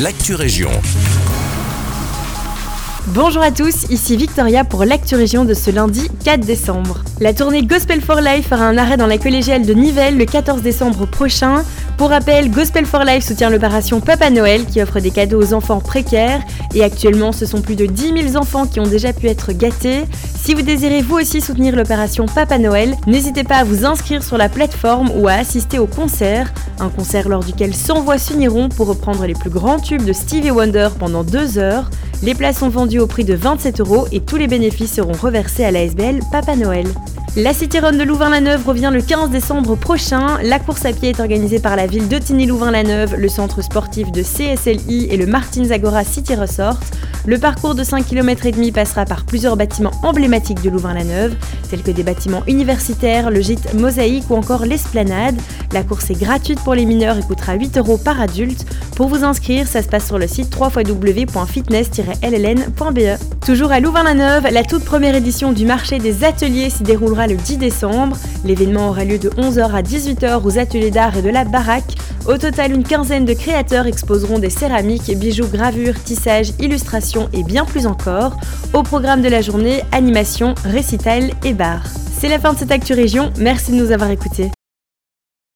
l'actu région. Bonjour à tous, ici Victoria pour l'actu région de ce lundi 4 décembre. La tournée Gospel for Life fera un arrêt dans la collégiale de Nivelles le 14 décembre prochain. Pour rappel, Gospel for Life soutient l'opération Papa Noël qui offre des cadeaux aux enfants précaires et actuellement ce sont plus de 10 000 enfants qui ont déjà pu être gâtés. Si vous désirez vous aussi soutenir l'opération Papa Noël, n'hésitez pas à vous inscrire sur la plateforme ou à assister au concert, un concert lors duquel 100 voix s'uniront pour reprendre les plus grands tubes de Stevie Wonder pendant deux heures. Les places sont vendues au prix de 27 euros et tous les bénéfices seront reversés à l'ASBL Papa Noël. La City Run de Louvain-la-Neuve revient le 15 décembre prochain. La course à pied est organisée par la ville de Tigny-Louvain-la-Neuve, le centre sportif de CSLI et le Martins Agora City Resort. Le parcours de 5 km et demi passera par plusieurs bâtiments emblématiques de Louvain-la-Neuve, tels que des bâtiments universitaires, le gîte Mosaïque ou encore l'Esplanade. La course est gratuite pour les mineurs et coûtera 8 euros par adulte. Pour vous inscrire, ça se passe sur le site www.fitness-ln.be. Toujours à Louvain-la-Neuve, la toute première édition du marché des ateliers s'y déroulera le 10 décembre. L'événement aura lieu de 11h à 18h aux ateliers d'art et de la baraque. Au total, une quinzaine de créateurs exposeront des céramiques, bijoux, gravures, tissages, illustrations et bien plus encore. Au programme de la journée, animation, récital et bar. C'est la fin de cette Actu Région, merci de nous avoir écoutés.